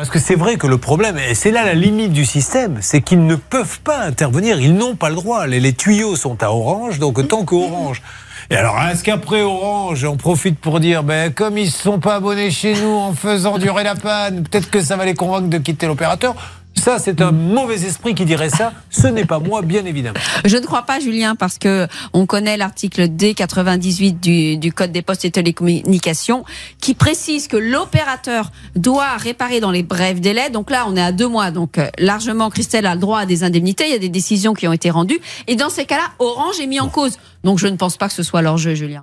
Parce que c'est vrai que le problème, et c'est là la limite du système, c'est qu'ils ne peuvent pas intervenir, ils n'ont pas le droit. Les, tuyaux sont à Orange, donc tant que Orange. Et alors, est-ce qu'après Orange, on profite pour dire, ben, comme ils ne sont pas abonnés chez nous en faisant durer la panne, peut-être que ça va les convaincre de quitter l'opérateur? Ça, c'est un mauvais esprit qui dirait ça. Ce n'est pas moi, bien évidemment. Je ne crois pas, Julien, parce que on connaît l'article D98 du, du Code des postes et télécommunications qui précise que l'opérateur doit réparer dans les brefs délais. Donc là, on est à deux mois. Donc euh, largement, Christelle a le droit à des indemnités. Il y a des décisions qui ont été rendues. Et dans ces cas-là, Orange est mis en cause. Donc je ne pense pas que ce soit leur jeu, Julien.